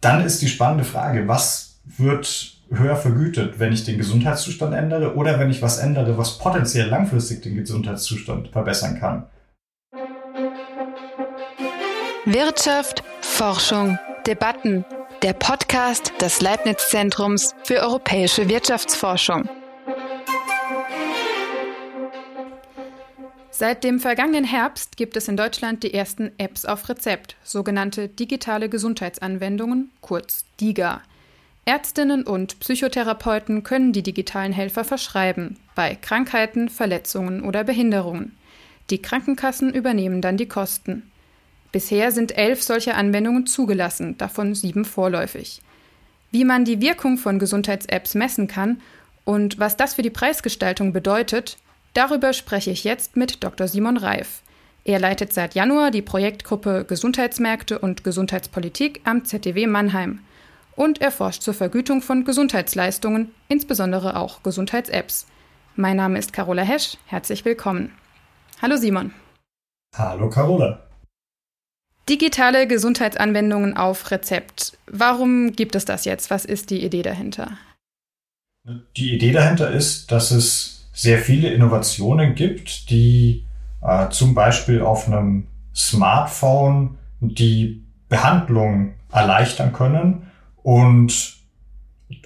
dann ist die spannende Frage, was wird höher vergütet, wenn ich den Gesundheitszustand ändere oder wenn ich was ändere, was potenziell langfristig den Gesundheitszustand verbessern kann. Wirtschaft, Forschung, Debatten. Der Podcast des Leibniz-Zentrums für europäische Wirtschaftsforschung. Seit dem vergangenen Herbst gibt es in Deutschland die ersten Apps auf Rezept, sogenannte digitale Gesundheitsanwendungen, kurz DIGA. Ärztinnen und Psychotherapeuten können die digitalen Helfer verschreiben, bei Krankheiten, Verletzungen oder Behinderungen. Die Krankenkassen übernehmen dann die Kosten. Bisher sind elf solcher Anwendungen zugelassen, davon sieben vorläufig. Wie man die Wirkung von Gesundheits-Apps messen kann und was das für die Preisgestaltung bedeutet, Darüber spreche ich jetzt mit Dr. Simon Reif. Er leitet seit Januar die Projektgruppe Gesundheitsmärkte und Gesundheitspolitik am ZDW Mannheim und er forscht zur Vergütung von Gesundheitsleistungen, insbesondere auch Gesundheits-Apps. Mein Name ist Carola Hesch, herzlich willkommen. Hallo Simon. Hallo Carola. Digitale Gesundheitsanwendungen auf Rezept. Warum gibt es das jetzt? Was ist die Idee dahinter? Die Idee dahinter ist, dass es sehr viele Innovationen gibt, die äh, zum Beispiel auf einem Smartphone die Behandlung erleichtern können. Und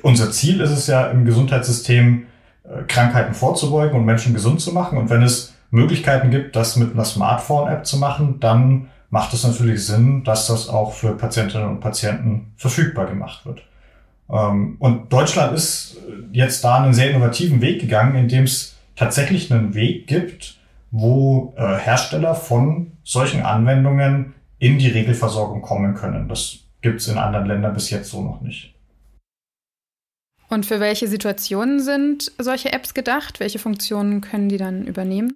unser Ziel ist es ja im Gesundheitssystem, äh, Krankheiten vorzubeugen und Menschen gesund zu machen. Und wenn es Möglichkeiten gibt, das mit einer Smartphone-App zu machen, dann macht es natürlich Sinn, dass das auch für Patientinnen und Patienten verfügbar gemacht wird. Ähm, und Deutschland ist jetzt da einen sehr innovativen Weg gegangen, indem es tatsächlich einen Weg gibt, wo äh, Hersteller von solchen Anwendungen in die Regelversorgung kommen können. Das gibt es in anderen Ländern bis jetzt so noch nicht. Und für welche Situationen sind solche Apps gedacht? Welche Funktionen können die dann übernehmen?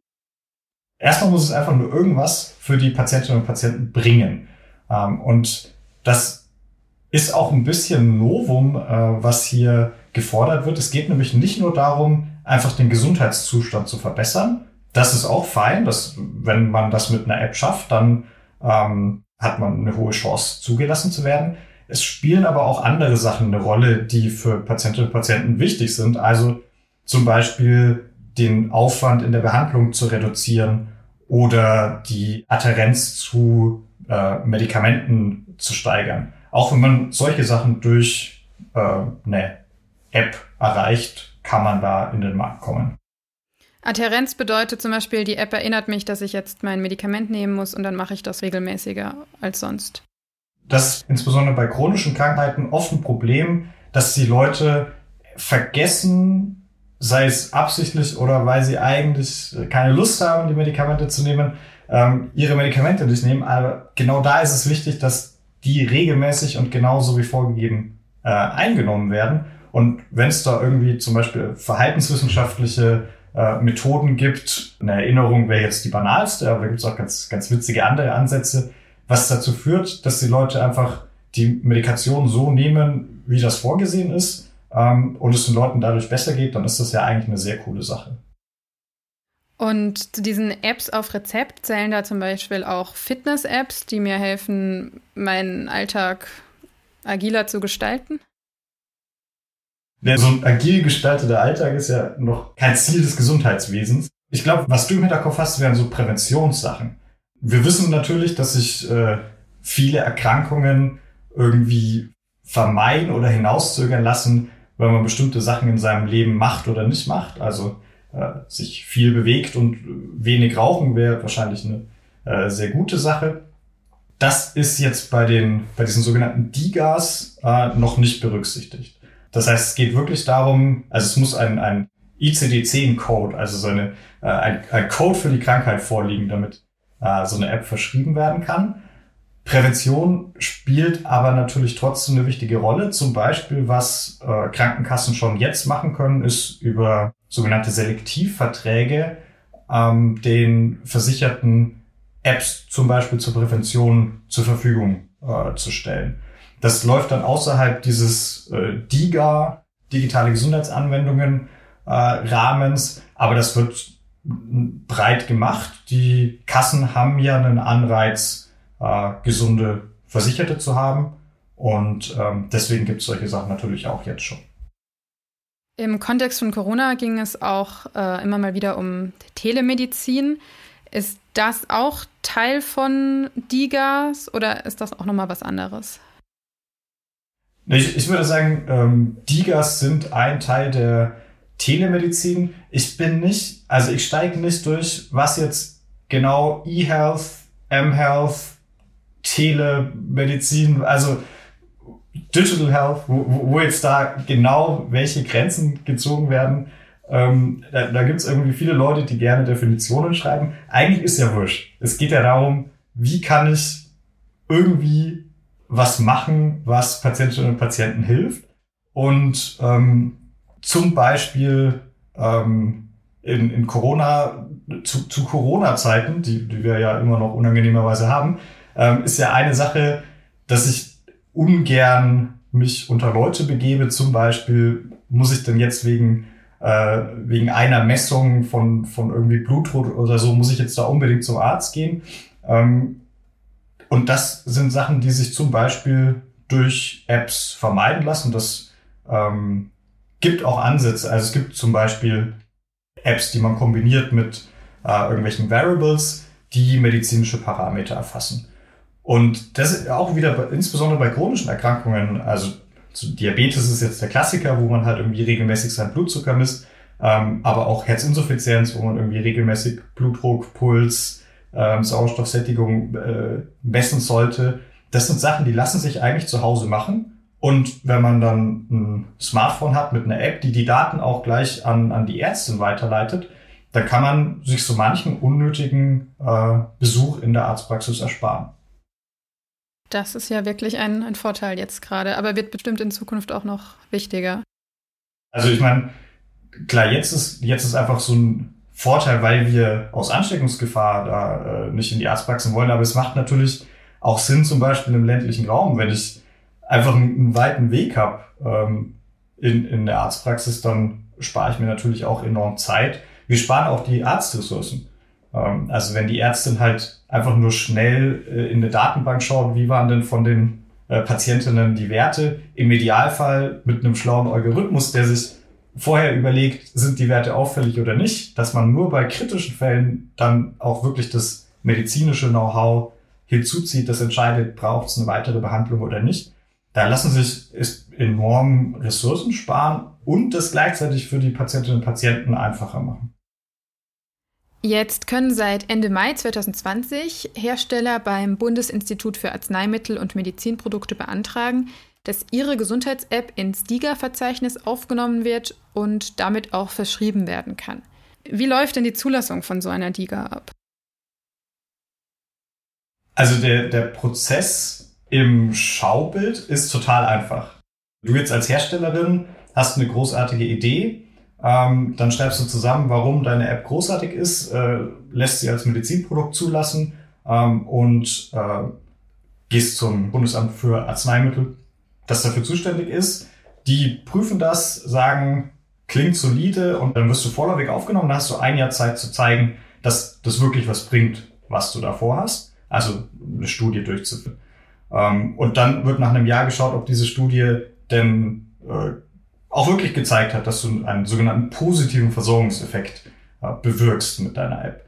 Erstmal muss es einfach nur irgendwas für die Patientinnen und Patienten bringen. Ähm, und das ist auch ein bisschen Novum, äh, was hier gefordert wird. Es geht nämlich nicht nur darum, einfach den Gesundheitszustand zu verbessern. Das ist auch fein, dass, wenn man das mit einer App schafft, dann ähm, hat man eine hohe Chance, zugelassen zu werden. Es spielen aber auch andere Sachen eine Rolle, die für Patientinnen und Patienten wichtig sind. Also zum Beispiel den Aufwand in der Behandlung zu reduzieren oder die Adherenz zu äh, Medikamenten zu steigern. Auch wenn man solche Sachen durch äh, eine App erreicht, kann man da in den Markt kommen. Adherenz bedeutet zum Beispiel, die App erinnert mich, dass ich jetzt mein Medikament nehmen muss und dann mache ich das regelmäßiger als sonst. Das ist insbesondere bei chronischen Krankheiten oft ein Problem, dass die Leute vergessen, sei es absichtlich oder weil sie eigentlich keine Lust haben, die Medikamente zu nehmen, ähm, ihre Medikamente nicht nehmen. Aber genau da ist es wichtig, dass die regelmäßig und genauso wie vorgegeben äh, eingenommen werden. Und wenn es da irgendwie zum Beispiel verhaltenswissenschaftliche äh, Methoden gibt, eine Erinnerung wäre jetzt die banalste, aber da gibt es auch ganz, ganz witzige andere Ansätze, was dazu führt, dass die Leute einfach die Medikation so nehmen, wie das vorgesehen ist, ähm, und es den Leuten dadurch besser geht, dann ist das ja eigentlich eine sehr coole Sache. Und zu diesen Apps auf Rezept zählen da zum Beispiel auch Fitness-Apps, die mir helfen, meinen Alltag agiler zu gestalten? Ja, so ein agil gestalteter Alltag ist ja noch kein Ziel des Gesundheitswesens. Ich glaube, was du im Hinterkopf hast, wären so Präventionssachen. Wir wissen natürlich, dass sich äh, viele Erkrankungen irgendwie vermeiden oder hinauszögern lassen, wenn man bestimmte Sachen in seinem Leben macht oder nicht macht. Also sich viel bewegt und wenig rauchen wäre wahrscheinlich eine äh, sehr gute Sache. Das ist jetzt bei den bei diesen sogenannten DIGAs äh, noch nicht berücksichtigt. Das heißt, es geht wirklich darum, also es muss ein, ein ICD-10-Code, also so eine, äh, ein, ein Code für die Krankheit vorliegen, damit äh, so eine App verschrieben werden kann. Prävention spielt aber natürlich trotzdem eine wichtige Rolle. Zum Beispiel, was äh, Krankenkassen schon jetzt machen können, ist über sogenannte Selektivverträge ähm, den Versicherten Apps zum Beispiel zur Prävention zur Verfügung äh, zu stellen. Das läuft dann außerhalb dieses äh, DIGA, digitale Gesundheitsanwendungen, äh, Rahmens, aber das wird breit gemacht. Die Kassen haben ja einen Anreiz, äh, gesunde Versicherte zu haben Und ähm, deswegen gibt es solche Sachen natürlich auch jetzt schon. Im Kontext von Corona ging es auch äh, immer mal wieder um Telemedizin. Ist das auch Teil von DIGAS oder ist das auch nochmal was anderes? Ich, ich würde sagen, ähm, DIGAS sind ein Teil der Telemedizin. Ich bin nicht, also ich steige nicht durch, was jetzt genau E-Health, M-Health, Telemedizin, also Digital Health, wo, wo jetzt da genau welche Grenzen gezogen werden. Ähm, da da gibt es irgendwie viele Leute, die gerne Definitionen schreiben. Eigentlich ist ja wurscht. Es geht ja darum, wie kann ich irgendwie was machen, was Patientinnen und Patienten hilft. Und ähm, zum Beispiel ähm, in, in Corona, zu, zu Corona-Zeiten, die, die wir ja immer noch unangenehmerweise haben, ähm, ist ja eine Sache, dass ich ungern mich unter Leute begebe. Zum Beispiel muss ich denn jetzt wegen äh, wegen einer Messung von von irgendwie Blutdruck oder so muss ich jetzt da unbedingt zum Arzt gehen. Ähm, und das sind Sachen, die sich zum Beispiel durch Apps vermeiden lassen. Das ähm, gibt auch Ansätze. Also es gibt zum Beispiel Apps, die man kombiniert mit äh, irgendwelchen Variables, die medizinische Parameter erfassen. Und das ist auch wieder insbesondere bei chronischen Erkrankungen, also Diabetes ist jetzt der Klassiker, wo man halt irgendwie regelmäßig seinen Blutzucker misst, ähm, aber auch Herzinsuffizienz, wo man irgendwie regelmäßig Blutdruck, Puls, ähm, Sauerstoffsättigung äh, messen sollte. Das sind Sachen, die lassen sich eigentlich zu Hause machen und wenn man dann ein Smartphone hat mit einer App, die die Daten auch gleich an, an die Ärztin weiterleitet, dann kann man sich so manchen unnötigen äh, Besuch in der Arztpraxis ersparen. Das ist ja wirklich ein, ein Vorteil jetzt gerade, aber wird bestimmt in Zukunft auch noch wichtiger. Also ich meine, klar, jetzt ist, jetzt ist einfach so ein Vorteil, weil wir aus Ansteckungsgefahr da äh, nicht in die Arztpraxen wollen, aber es macht natürlich auch Sinn, zum Beispiel im ländlichen Raum, wenn ich einfach einen, einen weiten Weg habe ähm, in, in der Arztpraxis, dann spare ich mir natürlich auch enorm Zeit. Wir sparen auch die Arztressourcen. Ähm, also wenn die Ärztin halt einfach nur schnell äh, in eine Datenbank schaut, wie waren denn von den äh, Patientinnen die Werte, im Idealfall mit einem schlauen Algorithmus, der sich vorher überlegt, sind die Werte auffällig oder nicht, dass man nur bei kritischen Fällen dann auch wirklich das medizinische Know-how hinzuzieht, das entscheidet, braucht es eine weitere Behandlung oder nicht. Da lassen sich enorm Ressourcen sparen und das gleichzeitig für die Patientinnen und Patienten einfacher machen. Jetzt können seit Ende Mai 2020 Hersteller beim Bundesinstitut für Arzneimittel und Medizinprodukte beantragen, dass ihre Gesundheits-App ins DIGA-Verzeichnis aufgenommen wird und damit auch verschrieben werden kann. Wie läuft denn die Zulassung von so einer DIGA ab? Also der, der Prozess im Schaubild ist total einfach. Du jetzt als Herstellerin hast eine großartige Idee, ähm, dann schreibst du zusammen, warum deine App großartig ist, äh, lässt sie als Medizinprodukt zulassen ähm, und äh, gehst zum Bundesamt für Arzneimittel, das dafür zuständig ist. Die prüfen das, sagen, klingt solide und dann wirst du vorläufig aufgenommen. Dann hast du ein Jahr Zeit zu zeigen, dass das wirklich was bringt, was du davor hast. Also eine Studie durchzuführen. Ähm, und dann wird nach einem Jahr geschaut, ob diese Studie denn äh, auch wirklich gezeigt hat, dass du einen sogenannten positiven Versorgungseffekt äh, bewirkst mit deiner App.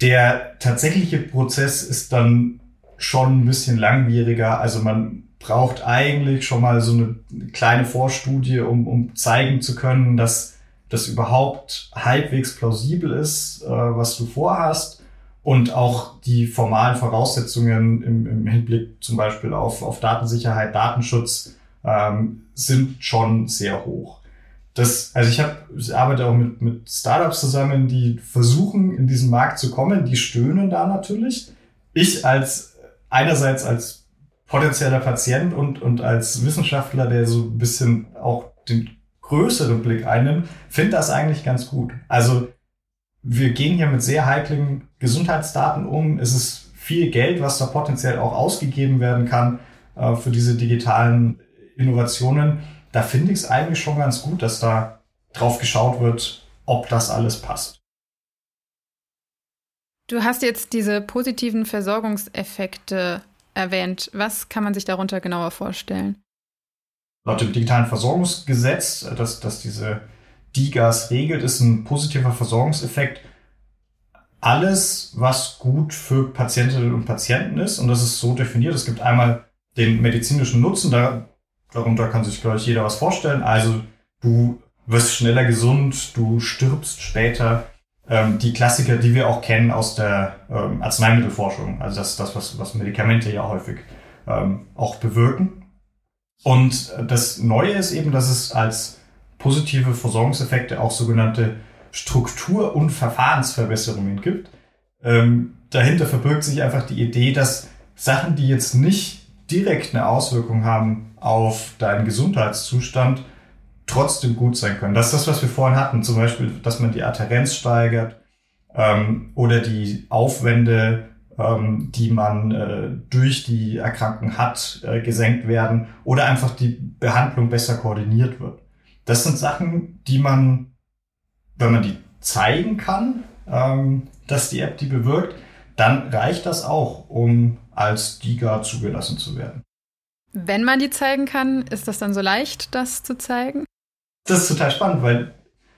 Der tatsächliche Prozess ist dann schon ein bisschen langwieriger. Also man braucht eigentlich schon mal so eine kleine Vorstudie, um, um zeigen zu können, dass das überhaupt halbwegs plausibel ist, äh, was du vorhast und auch die formalen Voraussetzungen im, im Hinblick zum Beispiel auf, auf Datensicherheit, Datenschutz ähm, sind schon sehr hoch. Das, also ich, hab, ich arbeite auch mit, mit Startups zusammen, die versuchen, in diesen Markt zu kommen, die stöhnen da natürlich. Ich als einerseits als potenzieller Patient und, und als Wissenschaftler, der so ein bisschen auch den größeren Blick einnimmt, finde das eigentlich ganz gut. Also wir gehen hier mit sehr heiklen Gesundheitsdaten um. Es ist viel Geld, was da potenziell auch ausgegeben werden kann äh, für diese digitalen Innovationen. Da finde ich es eigentlich schon ganz gut, dass da drauf geschaut wird, ob das alles passt. Du hast jetzt diese positiven Versorgungseffekte erwähnt. Was kann man sich darunter genauer vorstellen? Laut dem digitalen Versorgungsgesetz, das, das diese DIGAS regelt, ist ein positiver Versorgungseffekt alles, was gut für Patientinnen und Patienten ist. Und das ist so definiert. Es gibt einmal den medizinischen Nutzen, da, darunter kann sich, glaube ich, jeder was vorstellen. Also du wirst schneller gesund, du stirbst später. Ähm, die Klassiker, die wir auch kennen aus der ähm, Arzneimittelforschung. Also das das, was, was Medikamente ja häufig ähm, auch bewirken. Und das Neue ist eben, dass es als positive Versorgungseffekte auch sogenannte Struktur- und Verfahrensverbesserungen gibt. Ähm, dahinter verbirgt sich einfach die Idee, dass Sachen, die jetzt nicht direkt eine Auswirkung haben auf deinen Gesundheitszustand, trotzdem gut sein können. Das ist das, was wir vorhin hatten, zum Beispiel, dass man die Adherenz steigert ähm, oder die Aufwände, ähm, die man äh, durch die Erkrankung hat, äh, gesenkt werden oder einfach die Behandlung besser koordiniert wird. Das sind Sachen, die man, wenn man die zeigen kann, ähm, dass die App die bewirkt, dann reicht das auch, um als DIGA zugelassen zu werden. Wenn man die zeigen kann, ist das dann so leicht, das zu zeigen? Das ist total spannend, weil,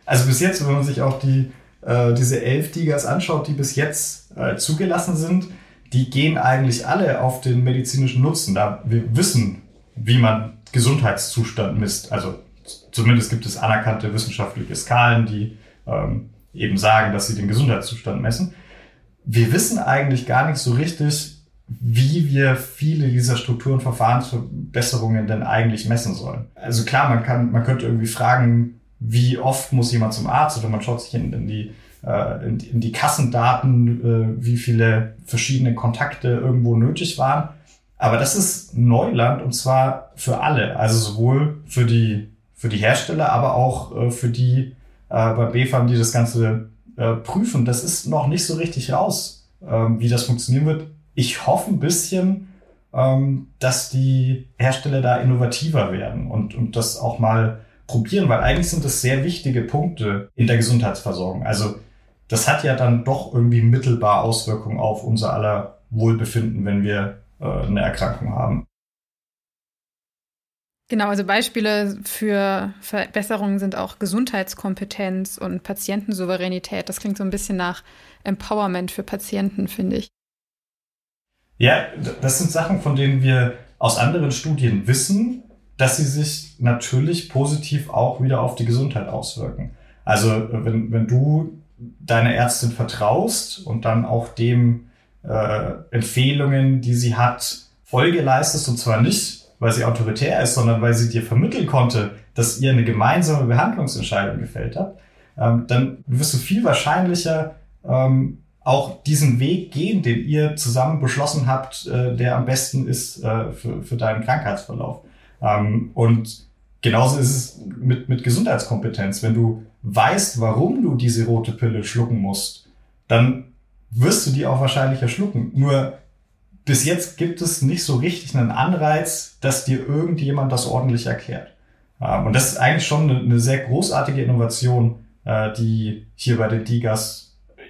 also bis jetzt, wenn man sich auch die, äh, diese elf Digas anschaut, die bis jetzt äh, zugelassen sind, die gehen eigentlich alle auf den medizinischen Nutzen. Da wir wissen, wie man Gesundheitszustand misst. Also zumindest gibt es anerkannte wissenschaftliche Skalen, die ähm, eben sagen, dass sie den Gesundheitszustand messen. Wir wissen eigentlich gar nicht so richtig, wie wir viele dieser Struktur- Verfahrensverbesserungen denn eigentlich messen sollen. Also klar, man kann, man könnte irgendwie fragen, wie oft muss jemand zum Arzt oder man schaut sich in, in die äh, in, in, die Kassendaten, äh, wie viele verschiedene Kontakte irgendwo nötig waren. Aber das ist Neuland und zwar für alle, also sowohl für die für die Hersteller, aber auch äh, für die äh, bei BFAM, die das Ganze äh, prüfen. Das ist noch nicht so richtig raus, ähm, wie das funktionieren wird ich hoffe ein bisschen, ähm, dass die Hersteller da innovativer werden und, und das auch mal probieren, weil eigentlich sind das sehr wichtige Punkte in der Gesundheitsversorgung. Also das hat ja dann doch irgendwie mittelbar Auswirkungen auf unser aller Wohlbefinden, wenn wir äh, eine Erkrankung haben. Genau, also Beispiele für Verbesserungen sind auch Gesundheitskompetenz und Patientensouveränität. Das klingt so ein bisschen nach Empowerment für Patienten, finde ich. Ja, das sind Sachen, von denen wir aus anderen Studien wissen, dass sie sich natürlich positiv auch wieder auf die Gesundheit auswirken. Also wenn, wenn du deiner Ärztin vertraust und dann auch dem äh, Empfehlungen, die sie hat, Folge leistest, und zwar nicht, weil sie autoritär ist, sondern weil sie dir vermitteln konnte, dass ihr eine gemeinsame Behandlungsentscheidung gefällt hat, ähm, dann wirst du viel wahrscheinlicher ähm, auch diesen Weg gehen, den ihr zusammen beschlossen habt, äh, der am besten ist äh, für, für deinen Krankheitsverlauf. Ähm, und genauso ist es mit, mit Gesundheitskompetenz. Wenn du weißt, warum du diese rote Pille schlucken musst, dann wirst du die auch wahrscheinlicher schlucken. Nur bis jetzt gibt es nicht so richtig einen Anreiz, dass dir irgendjemand das ordentlich erklärt. Ähm, und das ist eigentlich schon eine, eine sehr großartige Innovation, äh, die hier bei den Digas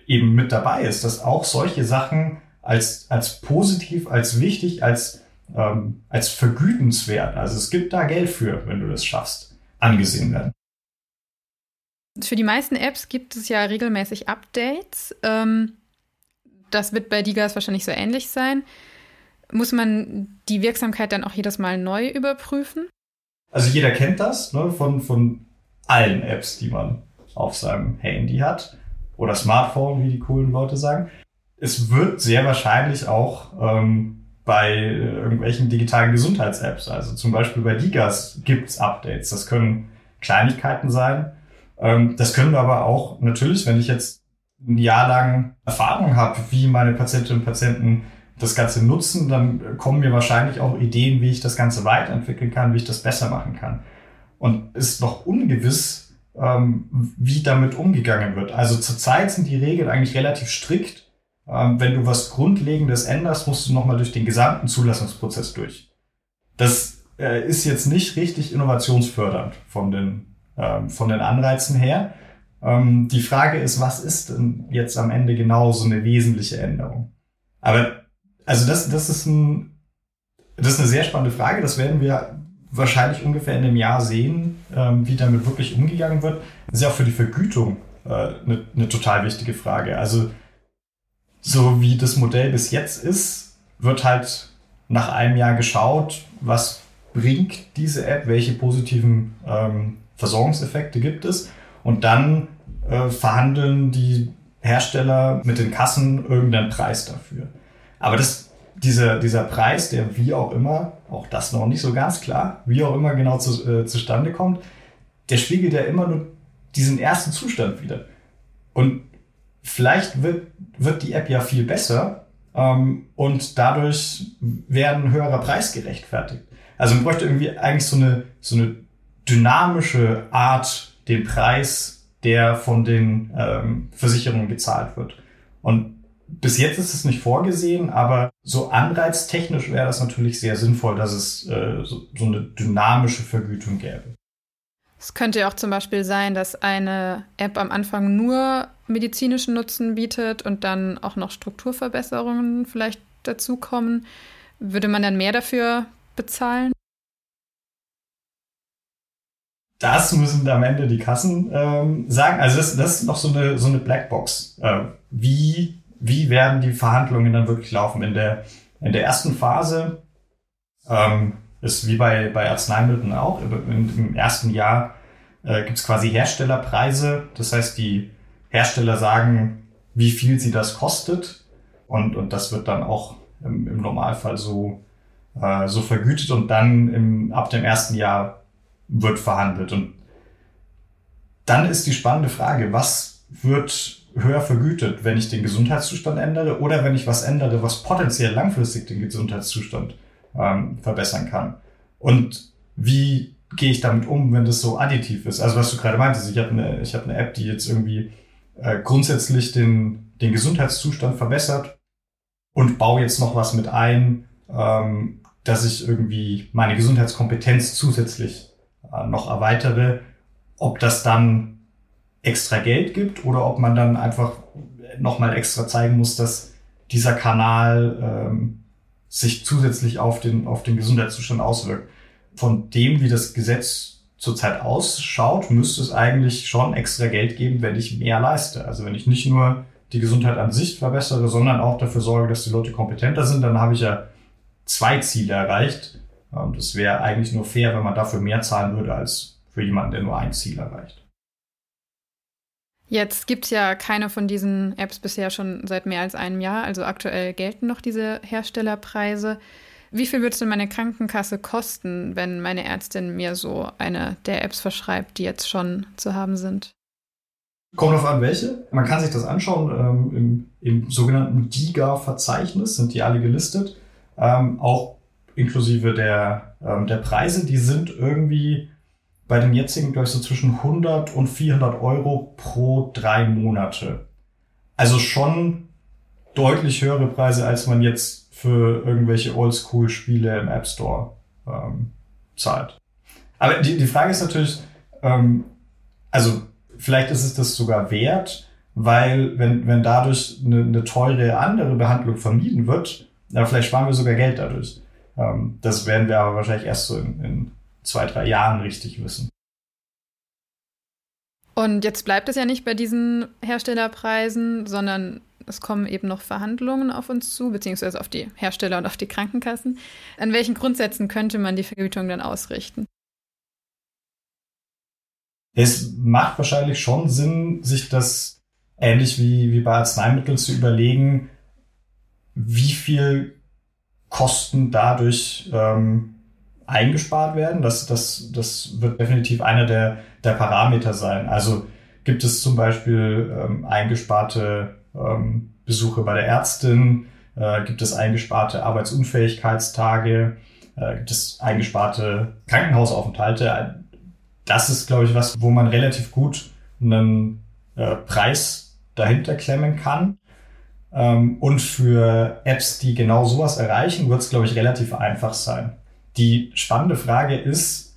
eben mit dabei ist, dass auch solche Sachen als, als positiv, als wichtig, als, ähm, als vergütenswert, also es gibt da Geld für, wenn du das schaffst, angesehen werden. Für die meisten Apps gibt es ja regelmäßig Updates. Ähm, das wird bei Digas wahrscheinlich so ähnlich sein. Muss man die Wirksamkeit dann auch jedes Mal neu überprüfen? Also jeder kennt das ne, von, von allen Apps, die man auf seinem Handy hat oder Smartphone, wie die coolen Leute sagen. Es wird sehr wahrscheinlich auch ähm, bei irgendwelchen digitalen Gesundheits-Apps, also zum Beispiel bei Digas gibt's Updates. Das können Kleinigkeiten sein. Ähm, das können aber auch natürlich, wenn ich jetzt ein Jahr lang Erfahrung habe, wie meine Patientinnen und Patienten das Ganze nutzen, dann kommen mir wahrscheinlich auch Ideen, wie ich das Ganze weiterentwickeln kann, wie ich das besser machen kann. Und ist noch ungewiss, ähm, wie damit umgegangen wird. Also zurzeit sind die Regeln eigentlich relativ strikt. Ähm, wenn du was Grundlegendes änderst, musst du nochmal durch den gesamten Zulassungsprozess durch. Das äh, ist jetzt nicht richtig innovationsfördernd von den, ähm, von den Anreizen her. Ähm, die Frage ist, was ist denn jetzt am Ende genau so eine wesentliche Änderung? Aber also das, das ist ein Das ist eine sehr spannende Frage. Das werden wir wahrscheinlich ungefähr in einem Jahr sehen, ähm, wie damit wirklich umgegangen wird. Das ist ja auch für die Vergütung äh, eine, eine total wichtige Frage. Also so wie das Modell bis jetzt ist, wird halt nach einem Jahr geschaut, was bringt diese App, welche positiven ähm, Versorgungseffekte gibt es und dann äh, verhandeln die Hersteller mit den Kassen irgendeinen Preis dafür. Aber das, dieser, dieser Preis, der wie auch immer, auch das noch nicht so ganz klar, wie auch immer genau zu, äh, zustande kommt, der spiegelt ja immer nur diesen ersten Zustand wieder. Und vielleicht wird, wird die App ja viel besser ähm, und dadurch werden höherer Preis gerechtfertigt. Also man bräuchte irgendwie eigentlich so eine, so eine dynamische Art, den Preis, der von den ähm, Versicherungen gezahlt wird. Und bis jetzt ist es nicht vorgesehen, aber so anreiztechnisch wäre das natürlich sehr sinnvoll, dass es äh, so, so eine dynamische Vergütung gäbe. Es könnte ja auch zum Beispiel sein, dass eine App am Anfang nur medizinischen Nutzen bietet und dann auch noch Strukturverbesserungen vielleicht dazukommen. Würde man dann mehr dafür bezahlen? Das müssen am Ende die Kassen ähm, sagen. Also das, das ist noch so eine, so eine Blackbox. Äh, wie, wie werden die Verhandlungen dann wirklich laufen? In der, in der ersten Phase ähm, ist wie bei, bei Arzneimitteln auch. Im, im ersten Jahr äh, gibt es quasi Herstellerpreise. Das heißt, die Hersteller sagen, wie viel sie das kostet. Und, und das wird dann auch im, im Normalfall so äh, so vergütet und dann im, ab dem ersten Jahr wird verhandelt. Und dann ist die spannende Frage, was wird höher vergütet, wenn ich den Gesundheitszustand ändere oder wenn ich was ändere, was potenziell langfristig den Gesundheitszustand ähm, verbessern kann. Und wie gehe ich damit um, wenn das so additiv ist? Also was du gerade meintest, ich habe eine, ich eine App, die jetzt irgendwie äh, grundsätzlich den, den Gesundheitszustand verbessert und baue jetzt noch was mit ein, ähm, dass ich irgendwie meine Gesundheitskompetenz zusätzlich äh, noch erweitere, ob das dann extra Geld gibt oder ob man dann einfach nochmal extra zeigen muss, dass dieser Kanal ähm, sich zusätzlich auf den, auf den Gesundheitszustand auswirkt. Von dem, wie das Gesetz zurzeit ausschaut, müsste es eigentlich schon extra Geld geben, wenn ich mehr leiste. Also wenn ich nicht nur die Gesundheit an sich verbessere, sondern auch dafür sorge, dass die Leute kompetenter sind, dann habe ich ja zwei Ziele erreicht. Und es wäre eigentlich nur fair, wenn man dafür mehr zahlen würde als für jemanden, der nur ein Ziel erreicht. Jetzt gibt es ja keine von diesen Apps bisher schon seit mehr als einem Jahr. Also aktuell gelten noch diese Herstellerpreise. Wie viel würde es denn meine Krankenkasse kosten, wenn meine Ärztin mir so eine der Apps verschreibt, die jetzt schon zu haben sind? Kommt auf an, welche. Man kann sich das anschauen. Ähm, im, Im sogenannten DIGA-Verzeichnis sind die alle gelistet ähm, auch inklusive der, ähm, der Preise, die sind irgendwie bei den jetzigen, glaube ich, so zwischen 100 und 400 Euro pro drei Monate. Also schon deutlich höhere Preise, als man jetzt für irgendwelche Oldschool-Spiele im App Store ähm, zahlt. Aber die, die Frage ist natürlich, ähm, also vielleicht ist es das sogar wert, weil wenn, wenn dadurch eine, eine teure andere Behandlung vermieden wird, aber vielleicht sparen wir sogar Geld dadurch. Ähm, das werden wir aber wahrscheinlich erst so in, in zwei, drei Jahren richtig wissen. Und jetzt bleibt es ja nicht bei diesen Herstellerpreisen, sondern es kommen eben noch Verhandlungen auf uns zu, beziehungsweise auf die Hersteller und auf die Krankenkassen. An welchen Grundsätzen könnte man die Vergütung dann ausrichten? Es macht wahrscheinlich schon Sinn, sich das ähnlich wie, wie bei Arzneimitteln zu überlegen, wie viel Kosten dadurch ähm, eingespart werden. Das, das, das wird definitiv einer der, der Parameter sein. Also gibt es zum Beispiel ähm, eingesparte ähm, Besuche bei der Ärztin, äh, gibt es eingesparte Arbeitsunfähigkeitstage, äh, gibt es eingesparte Krankenhausaufenthalte. Das ist, glaube ich, was, wo man relativ gut einen äh, Preis dahinter klemmen kann. Ähm, und für Apps, die genau sowas erreichen, wird es, glaube ich, relativ einfach sein. Die spannende Frage ist,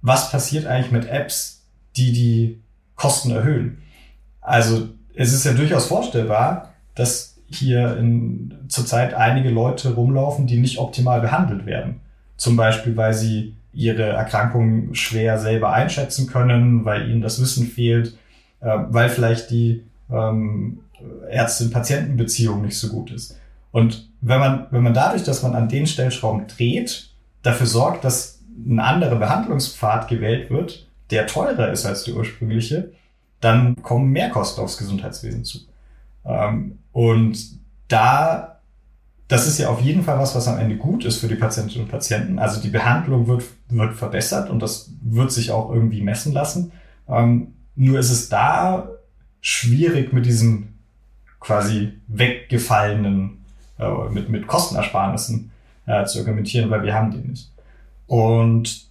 was passiert eigentlich mit Apps, die die Kosten erhöhen? Also es ist ja durchaus vorstellbar, dass hier in, zurzeit einige Leute rumlaufen, die nicht optimal behandelt werden. Zum Beispiel, weil sie ihre Erkrankung schwer selber einschätzen können, weil ihnen das Wissen fehlt, äh, weil vielleicht die ähm, Ärztin-Patienten-Beziehung nicht so gut ist. Und wenn man, wenn man dadurch, dass man an den Stellschrauben dreht, dafür sorgt, dass ein anderer Behandlungspfad gewählt wird, der teurer ist als der ursprüngliche, dann kommen mehr Kosten aufs Gesundheitswesen zu. Ähm, und da, das ist ja auf jeden Fall was, was am Ende gut ist für die Patientinnen und Patienten. Also die Behandlung wird, wird verbessert und das wird sich auch irgendwie messen lassen. Ähm, nur ist es da schwierig mit diesen quasi weggefallenen, äh, mit, mit Kostenersparnissen äh, zu argumentieren, weil wir haben die nicht. Und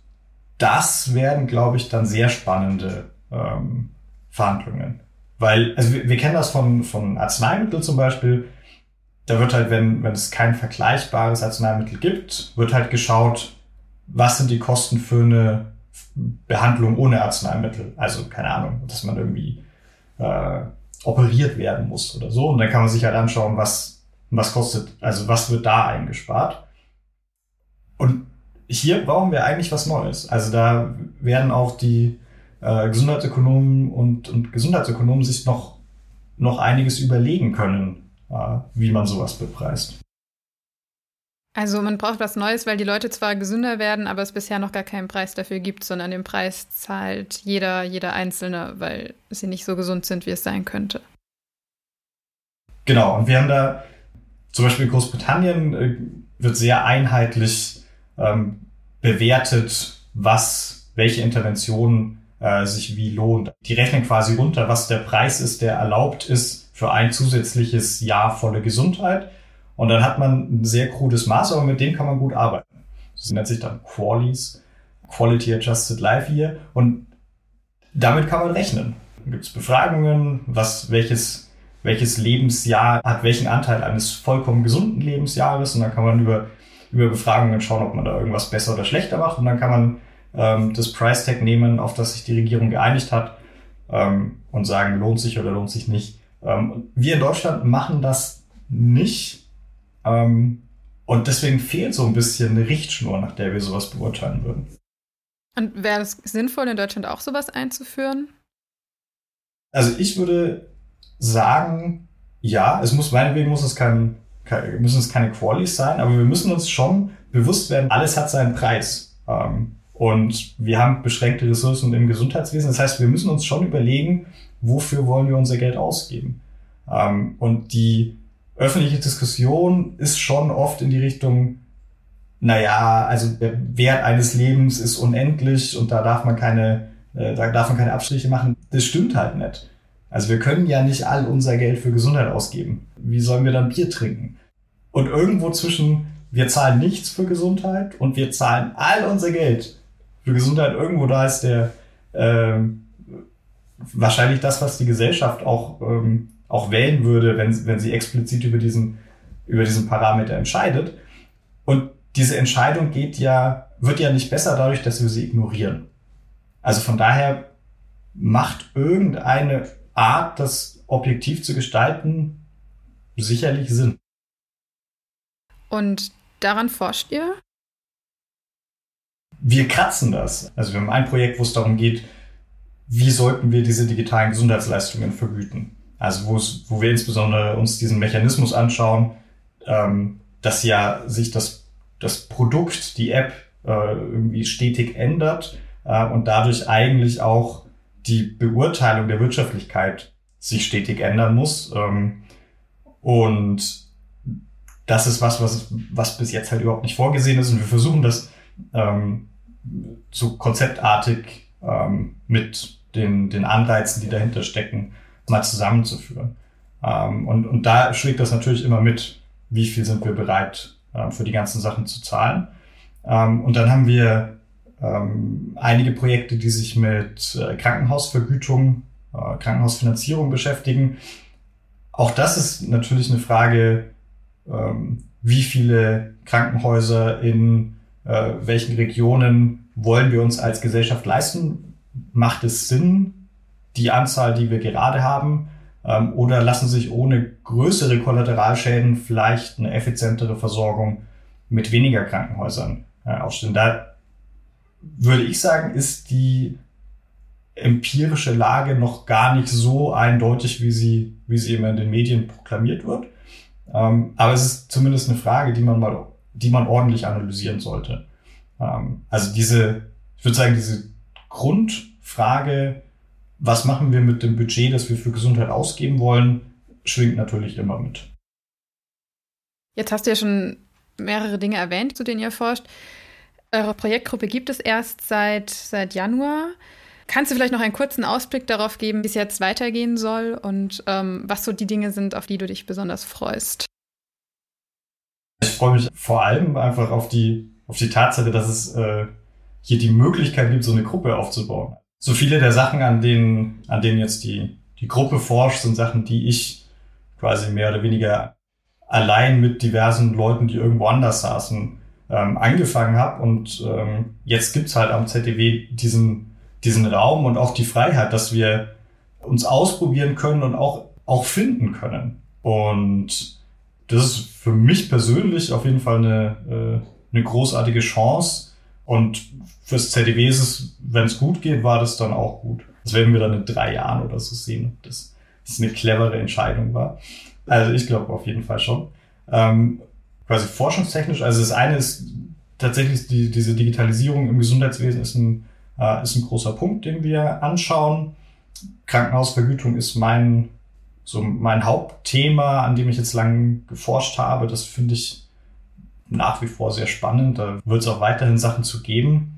das werden, glaube ich, dann sehr spannende ähm, Verhandlungen. Weil, also wir, wir kennen das von, von Arzneimitteln zum Beispiel. Da wird halt, wenn, wenn es kein vergleichbares Arzneimittel gibt, wird halt geschaut, was sind die Kosten für eine Behandlung ohne Arzneimittel. Also, keine Ahnung, dass man irgendwie äh, operiert werden muss oder so. Und dann kann man sich halt anschauen, was, was kostet, also was wird da eingespart. Und hier brauchen wir eigentlich was Neues. Also da werden auch die äh, Gesundheitsökonomen und, und Gesundheitsökonomen sich noch, noch einiges überlegen können, äh, wie man sowas bepreist. Also man braucht was Neues, weil die Leute zwar gesünder werden, aber es bisher noch gar keinen Preis dafür gibt, sondern den Preis zahlt jeder, jeder Einzelne, weil sie nicht so gesund sind, wie es sein könnte. Genau, und wir haben da zum Beispiel Großbritannien äh, wird sehr einheitlich ähm, bewertet, was, welche Interventionen äh, sich wie lohnt. Die rechnen quasi runter, was der Preis ist, der erlaubt ist für ein zusätzliches Jahr volle Gesundheit. Und dann hat man ein sehr krudes Maß, aber mit dem kann man gut arbeiten. Das nennt sich dann Qualies, Quality Adjusted Life Year. Und damit kann man rechnen. Gibt es Befragungen, was, welches, welches Lebensjahr hat welchen Anteil eines vollkommen gesunden Lebensjahres. Und dann kann man über, über Befragungen schauen, ob man da irgendwas besser oder schlechter macht. Und dann kann man ähm, das Price Tag nehmen, auf das sich die Regierung geeinigt hat ähm, und sagen, lohnt sich oder lohnt sich nicht. Ähm, wir in Deutschland machen das nicht. Ähm, und deswegen fehlt so ein bisschen eine Richtschnur, nach der wir sowas beurteilen würden. Und wäre es sinnvoll, in Deutschland auch sowas einzuführen? Also ich würde sagen, ja, es muss meinetwegen muss es kein, kein müssen es keine Qualis sein, aber wir müssen uns schon bewusst werden, alles hat seinen Preis. Ähm, und wir haben beschränkte Ressourcen im Gesundheitswesen. Das heißt, wir müssen uns schon überlegen, wofür wollen wir unser Geld ausgeben. Ähm, und die öffentliche Diskussion ist schon oft in die Richtung, naja, also der Wert eines Lebens ist unendlich und da darf man keine, äh, da darf man keine Abstriche machen. Das stimmt halt nicht. Also wir können ja nicht all unser Geld für Gesundheit ausgeben. Wie sollen wir dann Bier trinken? Und irgendwo zwischen wir zahlen nichts für Gesundheit und wir zahlen all unser Geld für Gesundheit irgendwo da ist der ähm, wahrscheinlich das, was die Gesellschaft auch, ähm, auch wählen würde, wenn, wenn sie explizit über diesen, über diesen Parameter entscheidet. Und diese Entscheidung geht ja, wird ja nicht besser dadurch, dass wir sie ignorieren. Also von daher macht irgendeine Art, das objektiv zu gestalten, sicherlich Sinn. Und daran forscht ihr? wir kratzen das. Also wir haben ein Projekt, wo es darum geht, wie sollten wir diese digitalen Gesundheitsleistungen vergüten. Also wo, es, wo wir insbesondere uns diesen Mechanismus anschauen, ähm, dass ja sich das, das Produkt, die App äh, irgendwie stetig ändert äh, und dadurch eigentlich auch die Beurteilung der Wirtschaftlichkeit sich stetig ändern muss. Ähm, und das ist was, was, was bis jetzt halt überhaupt nicht vorgesehen ist. Und wir versuchen das ähm, so konzeptartig ähm, mit den, den Anreizen, die dahinter stecken, mal zusammenzuführen. Ähm, und, und da schlägt das natürlich immer mit, wie viel sind wir bereit äh, für die ganzen Sachen zu zahlen. Ähm, und dann haben wir ähm, einige Projekte, die sich mit äh, Krankenhausvergütung, äh, Krankenhausfinanzierung beschäftigen. Auch das ist natürlich eine Frage, ähm, wie viele Krankenhäuser in äh, welchen Regionen wollen wir uns als Gesellschaft leisten? Macht es Sinn, die Anzahl, die wir gerade haben, ähm, oder lassen sich ohne größere Kollateralschäden vielleicht eine effizientere Versorgung mit weniger Krankenhäusern äh, aufstellen. Da würde ich sagen, ist die empirische Lage noch gar nicht so eindeutig, wie sie, wie sie immer in den Medien proklamiert wird. Ähm, aber es ist zumindest eine Frage, die man mal, die man ordentlich analysieren sollte. Ähm, also diese, ich würde sagen, diese Grundfrage, was machen wir mit dem Budget, das wir für Gesundheit ausgeben wollen, schwingt natürlich immer mit. Jetzt hast du ja schon mehrere Dinge erwähnt, zu denen ihr forscht. Eure Projektgruppe gibt es erst seit, seit Januar. Kannst du vielleicht noch einen kurzen Ausblick darauf geben, wie es jetzt weitergehen soll und ähm, was so die Dinge sind, auf die du dich besonders freust? Ich freue mich vor allem einfach auf die, auf die Tatsache, dass es äh, hier die Möglichkeit gibt, so eine Gruppe aufzubauen. So viele der Sachen, an denen, an denen jetzt die, die Gruppe forscht, sind Sachen, die ich quasi mehr oder weniger allein mit diversen Leuten, die irgendwo anders saßen, ähm, angefangen habe. Und ähm, jetzt gibt's halt am ZDW diesen, diesen Raum und auch die Freiheit, dass wir uns ausprobieren können und auch, auch finden können. Und das ist für mich persönlich auf jeden Fall eine, äh, eine großartige Chance. Und fürs ZDW ist es, wenn es gut geht, war das dann auch gut. Das werden wir dann in drei Jahren oder so sehen, ob das, das eine clevere Entscheidung war. Also ich glaube auf jeden Fall schon. Ähm, quasi forschungstechnisch, also das eine ist tatsächlich die, diese Digitalisierung im Gesundheitswesen ist ein, äh, ist ein großer Punkt, den wir anschauen. Krankenhausvergütung ist mein, so mein Hauptthema, an dem ich jetzt lang geforscht habe. Das finde ich nach wie vor sehr spannend. Da wird es auch weiterhin Sachen zu geben.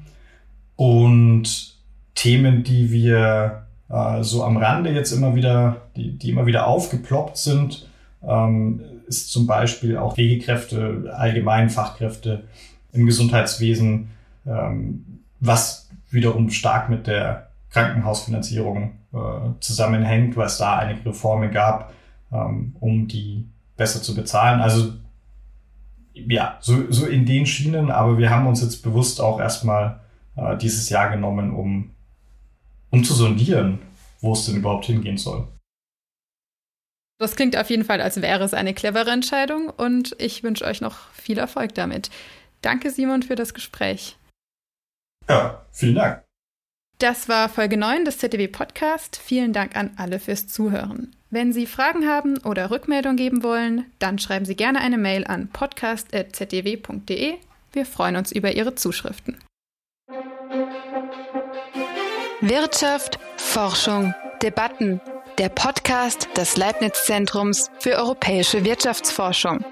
Und Themen, die wir äh, so am Rande jetzt immer wieder, die, die immer wieder aufgeploppt sind, ähm, ist zum Beispiel auch Pflegekräfte, allgemein Fachkräfte im Gesundheitswesen, ähm, was wiederum stark mit der Krankenhausfinanzierung äh, zusammenhängt, weil es da einige Reformen gab, ähm, um die besser zu bezahlen. Also ja, so, so in den Schienen, aber wir haben uns jetzt bewusst auch erstmal äh, dieses Jahr genommen, um, um zu sondieren, wo es denn überhaupt hingehen soll. Das klingt auf jeden Fall, als wäre es eine clevere Entscheidung und ich wünsche euch noch viel Erfolg damit. Danke, Simon, für das Gespräch. Ja, vielen Dank. Das war Folge 9 des ZDW Podcast. Vielen Dank an alle fürs Zuhören. Wenn Sie Fragen haben oder Rückmeldung geben wollen, dann schreiben Sie gerne eine Mail an podcast.zdw.de. Wir freuen uns über Ihre Zuschriften. Wirtschaft, Forschung, Debatten der Podcast des Leibniz Zentrums für europäische Wirtschaftsforschung.